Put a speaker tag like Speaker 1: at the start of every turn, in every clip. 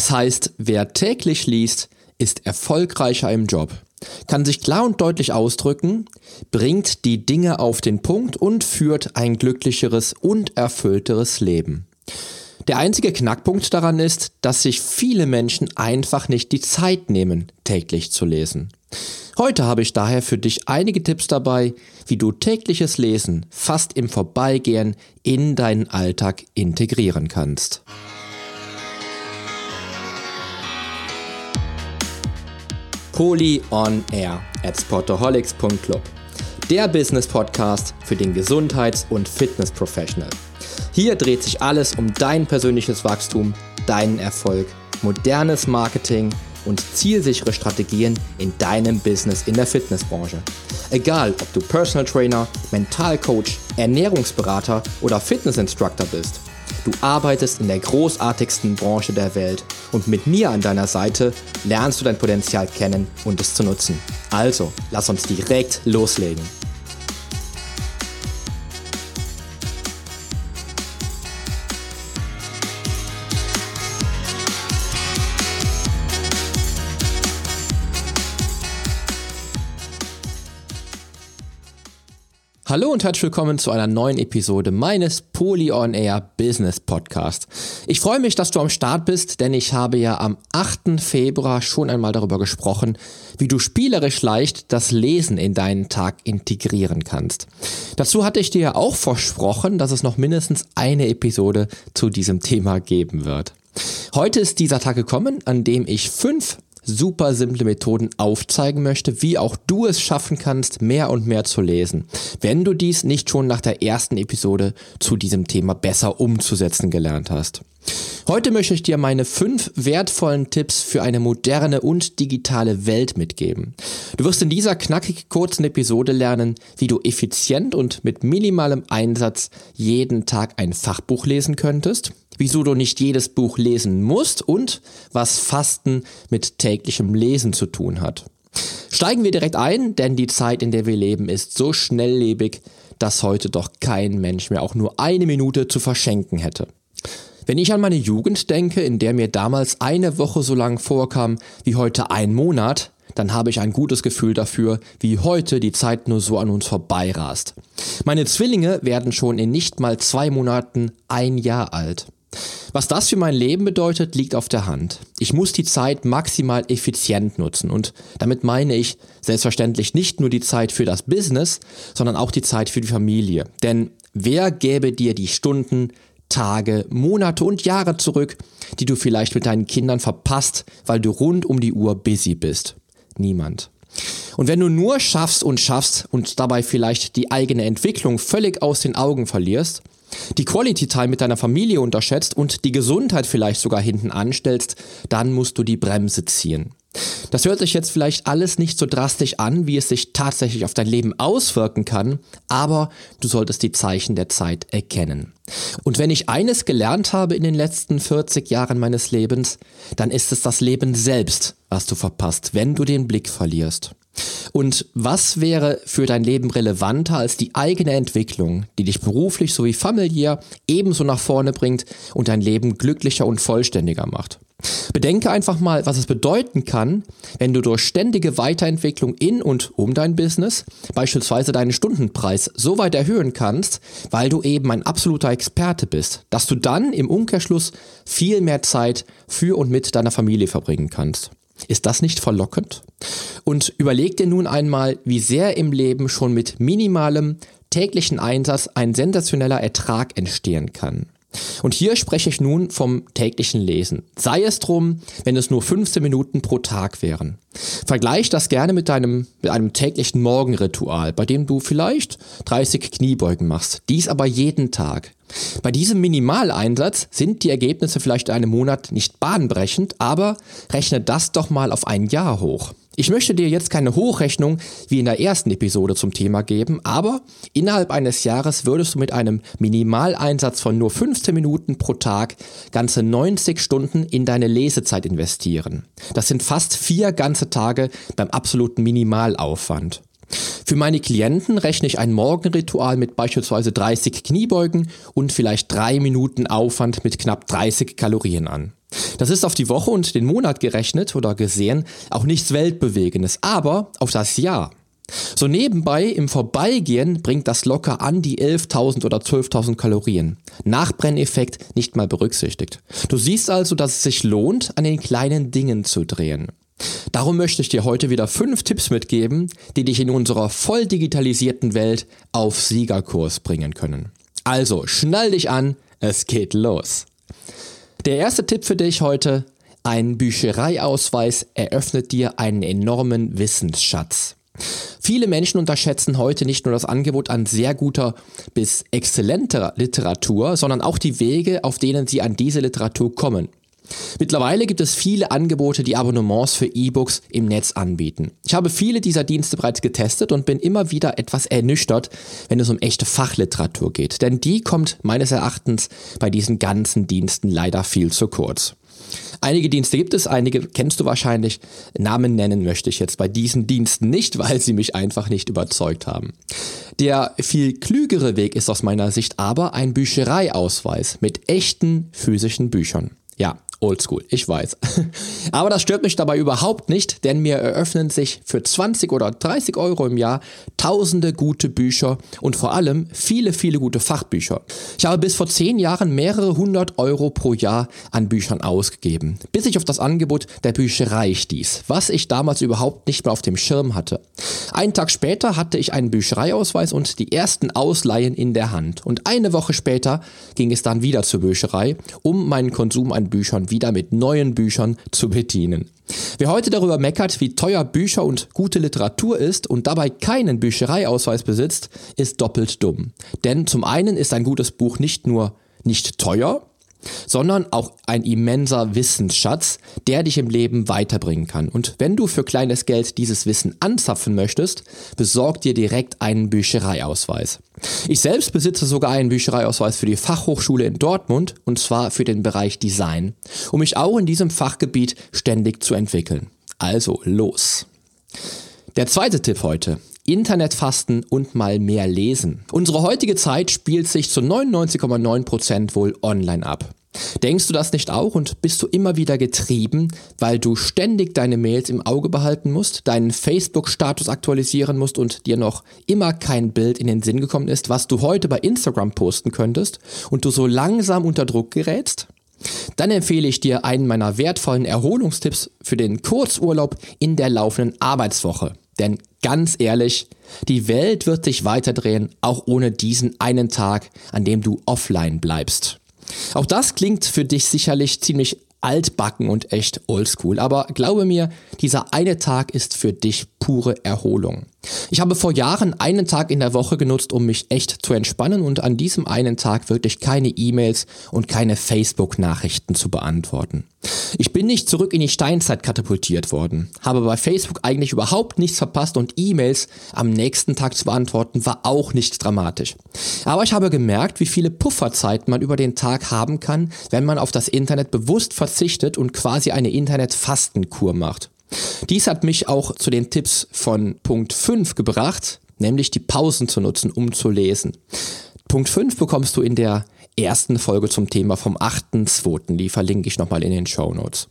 Speaker 1: Es heißt, wer täglich liest, ist erfolgreicher im Job, kann sich klar und deutlich ausdrücken, bringt die Dinge auf den Punkt und führt ein glücklicheres und erfüllteres Leben. Der einzige Knackpunkt daran ist, dass sich viele Menschen einfach nicht die Zeit nehmen, täglich zu lesen. Heute habe ich daher für dich einige Tipps dabei, wie du tägliches Lesen fast im Vorbeigehen in deinen Alltag integrieren kannst. Poly on Air at sportaholics.club. Der Business Podcast für den Gesundheits- und Fitness Professional. Hier dreht sich alles um dein persönliches Wachstum, deinen Erfolg, modernes Marketing und zielsichere Strategien in deinem Business in der Fitnessbranche. Egal, ob du Personal Trainer, Mentalcoach, Ernährungsberater oder Fitnessinstructor bist. Du arbeitest in der großartigsten Branche der Welt und mit mir an deiner Seite lernst du dein Potenzial kennen und es zu nutzen. Also, lass uns direkt loslegen. Hallo und herzlich willkommen zu einer neuen Episode meines Poly On Air Business Podcast. Ich freue mich, dass du am Start bist, denn ich habe ja am 8. Februar schon einmal darüber gesprochen, wie du spielerisch leicht das Lesen in deinen Tag integrieren kannst. Dazu hatte ich dir ja auch versprochen, dass es noch mindestens eine Episode zu diesem Thema geben wird. Heute ist dieser Tag gekommen, an dem ich fünf super simple Methoden aufzeigen möchte, wie auch du es schaffen kannst, mehr und mehr zu lesen, wenn du dies nicht schon nach der ersten Episode zu diesem Thema besser umzusetzen gelernt hast. Heute möchte ich dir meine fünf wertvollen Tipps für eine moderne und digitale Welt mitgeben. Du wirst in dieser knackig kurzen Episode lernen, wie du effizient und mit minimalem Einsatz jeden Tag ein Fachbuch lesen könntest, wieso du nicht jedes Buch lesen musst und was Fasten mit täglichem Lesen zu tun hat. Steigen wir direkt ein, denn die Zeit, in der wir leben, ist so schnelllebig, dass heute doch kein Mensch mehr auch nur eine Minute zu verschenken hätte. Wenn ich an meine Jugend denke, in der mir damals eine Woche so lang vorkam wie heute ein Monat, dann habe ich ein gutes Gefühl dafür, wie heute die Zeit nur so an uns vorbeirast. Meine Zwillinge werden schon in nicht mal zwei Monaten ein Jahr alt. Was das für mein Leben bedeutet, liegt auf der Hand. Ich muss die Zeit maximal effizient nutzen und damit meine ich selbstverständlich nicht nur die Zeit für das Business, sondern auch die Zeit für die Familie. Denn wer gäbe dir die Stunden, Tage, Monate und Jahre zurück, die du vielleicht mit deinen Kindern verpasst, weil du rund um die Uhr busy bist? Niemand. Und wenn du nur schaffst und schaffst und dabei vielleicht die eigene Entwicklung völlig aus den Augen verlierst, die Quality Time mit deiner Familie unterschätzt und die Gesundheit vielleicht sogar hinten anstellst, dann musst du die Bremse ziehen. Das hört sich jetzt vielleicht alles nicht so drastisch an, wie es sich tatsächlich auf dein Leben auswirken kann, aber du solltest die Zeichen der Zeit erkennen. Und wenn ich eines gelernt habe in den letzten 40 Jahren meines Lebens, dann ist es das Leben selbst, was du verpasst, wenn du den Blick verlierst. Und was wäre für dein Leben relevanter als die eigene Entwicklung, die dich beruflich sowie familiär ebenso nach vorne bringt und dein Leben glücklicher und vollständiger macht? Bedenke einfach mal, was es bedeuten kann, wenn du durch ständige Weiterentwicklung in und um dein Business beispielsweise deinen Stundenpreis so weit erhöhen kannst, weil du eben ein absoluter Experte bist, dass du dann im Umkehrschluss viel mehr Zeit für und mit deiner Familie verbringen kannst. Ist das nicht verlockend? Und überleg dir nun einmal, wie sehr im Leben schon mit minimalem täglichen Einsatz ein sensationeller Ertrag entstehen kann. Und hier spreche ich nun vom täglichen Lesen. Sei es drum, wenn es nur 15 Minuten pro Tag wären. Vergleich das gerne mit deinem, mit einem täglichen Morgenritual, bei dem du vielleicht 30 Kniebeugen machst. Dies aber jeden Tag. Bei diesem Minimaleinsatz sind die Ergebnisse vielleicht in einem Monat nicht bahnbrechend, aber rechne das doch mal auf ein Jahr hoch. Ich möchte dir jetzt keine Hochrechnung wie in der ersten Episode zum Thema geben, aber innerhalb eines Jahres würdest du mit einem Minimaleinsatz von nur 15 Minuten pro Tag ganze 90 Stunden in deine Lesezeit investieren. Das sind fast vier ganze Tage beim absoluten Minimalaufwand. Für meine Klienten rechne ich ein Morgenritual mit beispielsweise 30 Kniebeugen und vielleicht drei Minuten Aufwand mit knapp 30 Kalorien an. Das ist auf die Woche und den Monat gerechnet oder gesehen auch nichts Weltbewegendes, aber auf das Jahr. So nebenbei im Vorbeigehen bringt das locker an die 11.000 oder 12.000 Kalorien. Nachbrenneffekt nicht mal berücksichtigt. Du siehst also, dass es sich lohnt, an den kleinen Dingen zu drehen. Darum möchte ich dir heute wieder fünf Tipps mitgeben, die dich in unserer voll digitalisierten Welt auf Siegerkurs bringen können. Also schnall dich an, es geht los. Der erste Tipp für dich heute, ein Büchereiausweis eröffnet dir einen enormen Wissensschatz. Viele Menschen unterschätzen heute nicht nur das Angebot an sehr guter bis exzellenter Literatur, sondern auch die Wege, auf denen sie an diese Literatur kommen. Mittlerweile gibt es viele Angebote, die Abonnements für E-Books im Netz anbieten. Ich habe viele dieser Dienste bereits getestet und bin immer wieder etwas ernüchtert, wenn es um echte Fachliteratur geht. Denn die kommt meines Erachtens bei diesen ganzen Diensten leider viel zu kurz. Einige Dienste gibt es, einige kennst du wahrscheinlich. Namen nennen möchte ich jetzt bei diesen Diensten nicht, weil sie mich einfach nicht überzeugt haben. Der viel klügere Weg ist aus meiner Sicht aber ein Büchereiausweis mit echten physischen Büchern. Ja, Oldschool, ich weiß. Aber das stört mich dabei überhaupt nicht, denn mir eröffnen sich für 20 oder 30 Euro im Jahr tausende gute Bücher und vor allem viele, viele gute Fachbücher. Ich habe bis vor 10 Jahren mehrere hundert Euro pro Jahr an Büchern ausgegeben, bis ich auf das Angebot der Bücherei stieß, was ich damals überhaupt nicht mehr auf dem Schirm hatte. Einen Tag später hatte ich einen Büchereiausweis und die ersten Ausleihen in der Hand und eine Woche später ging es dann wieder zur Bücherei, um meinen Konsum an Büchern wieder mit neuen Büchern zu bedienen. Wer heute darüber meckert, wie teuer Bücher und gute Literatur ist und dabei keinen Büchereiausweis besitzt, ist doppelt dumm. Denn zum einen ist ein gutes Buch nicht nur nicht teuer, sondern auch ein immenser Wissensschatz, der dich im Leben weiterbringen kann. Und wenn du für kleines Geld dieses Wissen anzapfen möchtest, besorg dir direkt einen Büchereiausweis. Ich selbst besitze sogar einen Büchereiausweis für die Fachhochschule in Dortmund, und zwar für den Bereich Design, um mich auch in diesem Fachgebiet ständig zu entwickeln. Also los. Der zweite Tipp heute. Internetfasten und mal mehr lesen. Unsere heutige Zeit spielt sich zu 99,9% wohl online ab. Denkst du das nicht auch und bist du immer wieder getrieben, weil du ständig deine Mails im Auge behalten musst, deinen Facebook-Status aktualisieren musst und dir noch immer kein Bild in den Sinn gekommen ist, was du heute bei Instagram posten könntest und du so langsam unter Druck gerätst? Dann empfehle ich dir einen meiner wertvollen Erholungstipps für den Kurzurlaub in der laufenden Arbeitswoche. Denn ganz ehrlich, die Welt wird sich weiterdrehen, auch ohne diesen einen Tag, an dem du offline bleibst. Auch das klingt für dich sicherlich ziemlich altbacken und echt oldschool, aber glaube mir, dieser eine Tag ist für dich pure Erholung. Ich habe vor Jahren einen Tag in der Woche genutzt, um mich echt zu entspannen und an diesem einen Tag wirklich keine E-Mails und keine Facebook-Nachrichten zu beantworten. Ich bin nicht zurück in die Steinzeit katapultiert worden, habe bei Facebook eigentlich überhaupt nichts verpasst und E-Mails am nächsten Tag zu beantworten war auch nicht dramatisch. Aber ich habe gemerkt, wie viele Pufferzeiten man über den Tag haben kann, wenn man auf das Internet bewusst verzichtet und quasi eine Internetfastenkur macht. Dies hat mich auch zu den Tipps von Punkt 5 gebracht, nämlich die Pausen zu nutzen, um zu lesen. Punkt 5 bekommst du in der ersten Folge zum Thema vom 8.2. Die verlinke ich nochmal in den Show Notes.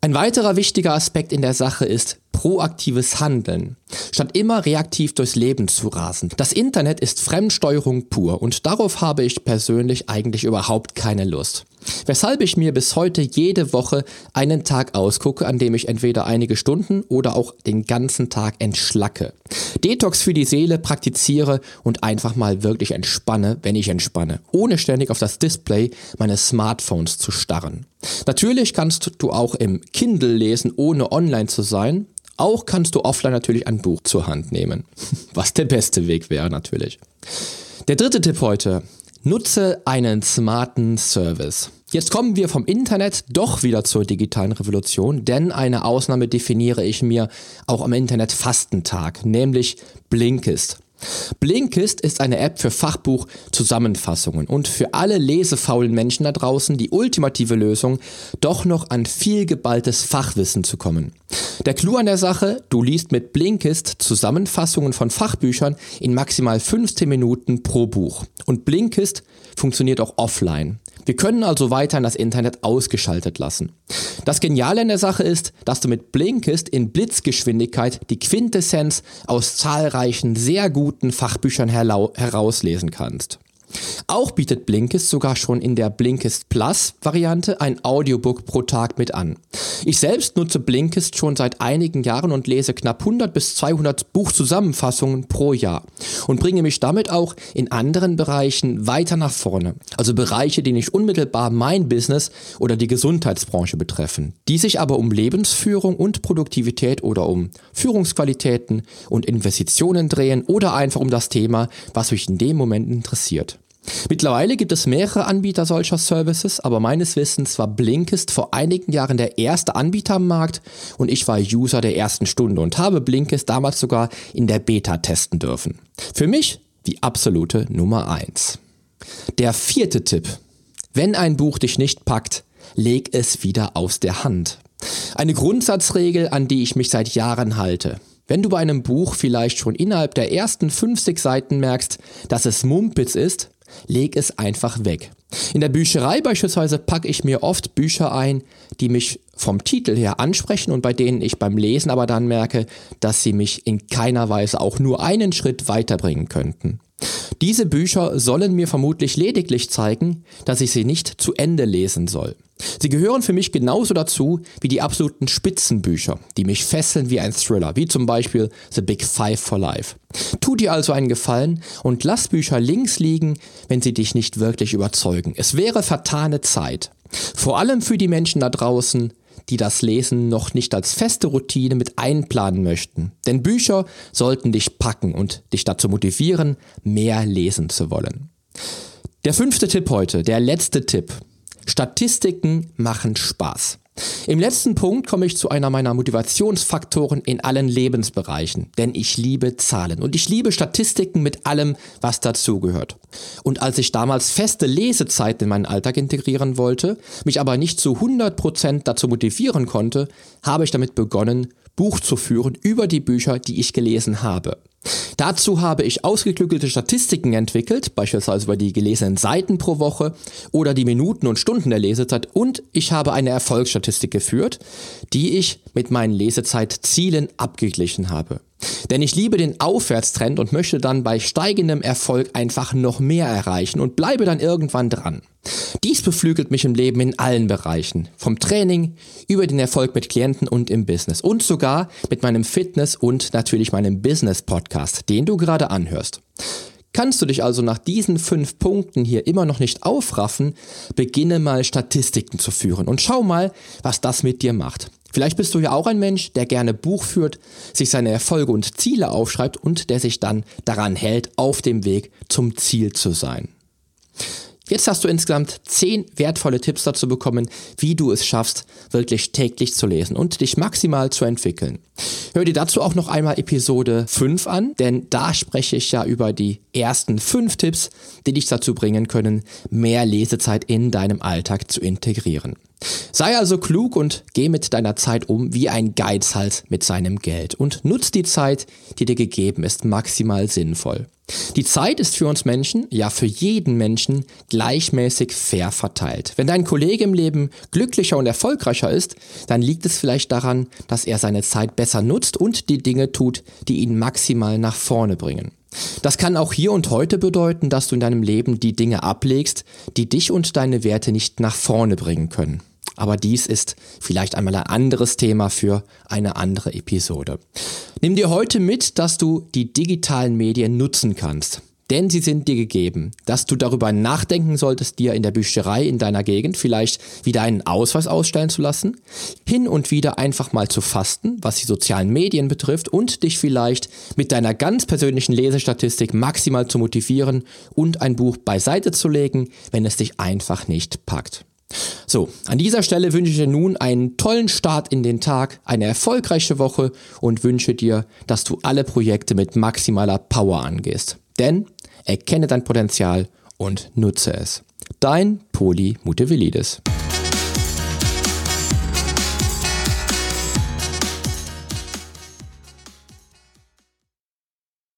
Speaker 1: Ein weiterer wichtiger Aspekt in der Sache ist proaktives Handeln, statt immer reaktiv durchs Leben zu rasen. Das Internet ist Fremdsteuerung pur und darauf habe ich persönlich eigentlich überhaupt keine Lust. Weshalb ich mir bis heute jede Woche einen Tag ausgucke, an dem ich entweder einige Stunden oder auch den ganzen Tag entschlacke. Detox für die Seele praktiziere und einfach mal wirklich entspanne, wenn ich entspanne, ohne ständig auf das Display meines Smartphones zu starren. Natürlich kannst du auch im Kindle lesen, ohne online zu sein. Auch kannst du offline natürlich ein Buch zur Hand nehmen, was der beste Weg wäre natürlich. Der dritte Tipp heute. Nutze einen smarten Service. Jetzt kommen wir vom Internet doch wieder zur digitalen Revolution, denn eine Ausnahme definiere ich mir auch am Internet Fastentag, nämlich Blinkist. Blinkist ist eine App für Fachbuch-Zusammenfassungen und für alle lesefaulen Menschen da draußen die ultimative Lösung, doch noch an viel geballtes Fachwissen zu kommen. Der Clou an der Sache, du liest mit Blinkist Zusammenfassungen von Fachbüchern in maximal 15 Minuten pro Buch. Und Blinkist funktioniert auch offline. Wir können also weiterhin das Internet ausgeschaltet lassen. Das Geniale an der Sache ist, dass du mit Blinkist in Blitzgeschwindigkeit die Quintessenz aus zahlreichen sehr guten Fachbüchern herauslesen kannst. Auch bietet Blinkist sogar schon in der Blinkist Plus Variante ein Audiobook pro Tag mit an. Ich selbst nutze Blinkist schon seit einigen Jahren und lese knapp 100 bis 200 Buchzusammenfassungen pro Jahr und bringe mich damit auch in anderen Bereichen weiter nach vorne. Also Bereiche, die nicht unmittelbar mein Business oder die Gesundheitsbranche betreffen, die sich aber um Lebensführung und Produktivität oder um Führungsqualitäten und Investitionen drehen oder einfach um das Thema, was mich in dem Moment interessiert. Mittlerweile gibt es mehrere Anbieter solcher Services, aber meines Wissens war Blinkist vor einigen Jahren der erste Anbieter am Markt und ich war User der ersten Stunde und habe Blinkist damals sogar in der Beta testen dürfen. Für mich die absolute Nummer eins. Der vierte Tipp. Wenn ein Buch dich nicht packt, leg es wieder aus der Hand. Eine Grundsatzregel, an die ich mich seit Jahren halte. Wenn du bei einem Buch vielleicht schon innerhalb der ersten 50 Seiten merkst, dass es Mumpitz ist, leg es einfach weg. In der Bücherei beispielsweise packe ich mir oft Bücher ein, die mich vom Titel her ansprechen und bei denen ich beim Lesen aber dann merke, dass sie mich in keiner Weise auch nur einen Schritt weiterbringen könnten. Diese Bücher sollen mir vermutlich lediglich zeigen, dass ich sie nicht zu Ende lesen soll. Sie gehören für mich genauso dazu wie die absoluten Spitzenbücher, die mich fesseln wie ein Thriller, wie zum Beispiel The Big Five for Life. Tu dir also einen Gefallen und lass Bücher links liegen, wenn sie dich nicht wirklich überzeugen. Es wäre vertane Zeit. Vor allem für die Menschen da draußen, die das Lesen noch nicht als feste Routine mit einplanen möchten. Denn Bücher sollten dich packen und dich dazu motivieren, mehr lesen zu wollen. Der fünfte Tipp heute, der letzte Tipp. Statistiken machen Spaß. Im letzten Punkt komme ich zu einer meiner Motivationsfaktoren in allen Lebensbereichen, denn ich liebe Zahlen und ich liebe Statistiken mit allem, was dazugehört. Und als ich damals feste Lesezeiten in meinen Alltag integrieren wollte, mich aber nicht zu 100% dazu motivieren konnte, habe ich damit begonnen, Buch zu führen über die Bücher, die ich gelesen habe. Dazu habe ich ausgeklügelte Statistiken entwickelt, beispielsweise über die gelesenen Seiten pro Woche oder die Minuten und Stunden der Lesezeit und ich habe eine Erfolgsstatistik geführt, die ich mit meinen Lesezeitzielen abgeglichen habe. Denn ich liebe den Aufwärtstrend und möchte dann bei steigendem Erfolg einfach noch mehr erreichen und bleibe dann irgendwann dran. Dies beflügelt mich im Leben in allen Bereichen. Vom Training über den Erfolg mit Klienten und im Business. Und sogar mit meinem Fitness und natürlich meinem Business Podcast, den du gerade anhörst. Kannst du dich also nach diesen fünf Punkten hier immer noch nicht aufraffen, beginne mal Statistiken zu führen und schau mal, was das mit dir macht. Vielleicht bist du ja auch ein Mensch, der gerne Buch führt, sich seine Erfolge und Ziele aufschreibt und der sich dann daran hält, auf dem Weg zum Ziel zu sein. Jetzt hast du insgesamt zehn wertvolle Tipps dazu bekommen, wie du es schaffst, wirklich täglich zu lesen und dich maximal zu entwickeln. Hör dir dazu auch noch einmal Episode 5 an, denn da spreche ich ja über die ersten fünf Tipps, die dich dazu bringen können, mehr Lesezeit in deinem Alltag zu integrieren. Sei also klug und geh mit deiner Zeit um wie ein Geizhals mit seinem Geld und nutz die Zeit, die dir gegeben ist, maximal sinnvoll. Die Zeit ist für uns Menschen, ja für jeden Menschen, gleichmäßig fair verteilt. Wenn dein Kollege im Leben glücklicher und erfolgreicher ist, dann liegt es vielleicht daran, dass er seine Zeit besser nutzt und die Dinge tut, die ihn maximal nach vorne bringen. Das kann auch hier und heute bedeuten, dass du in deinem Leben die Dinge ablegst, die dich und deine Werte nicht nach vorne bringen können. Aber dies ist vielleicht einmal ein anderes Thema für eine andere Episode. Nimm dir heute mit, dass du die digitalen Medien nutzen kannst. Denn sie sind dir gegeben, dass du darüber nachdenken solltest, dir in der Bücherei in deiner Gegend vielleicht wieder einen Ausweis ausstellen zu lassen, hin und wieder einfach mal zu fasten, was die sozialen Medien betrifft und dich vielleicht mit deiner ganz persönlichen Lesestatistik maximal zu motivieren und ein Buch beiseite zu legen, wenn es dich einfach nicht packt. So, an dieser Stelle wünsche ich dir nun einen tollen Start in den Tag, eine erfolgreiche Woche und wünsche dir, dass du alle Projekte mit maximaler Power angehst. Denn erkenne dein Potenzial und nutze es. Dein Poli Mutevelidis.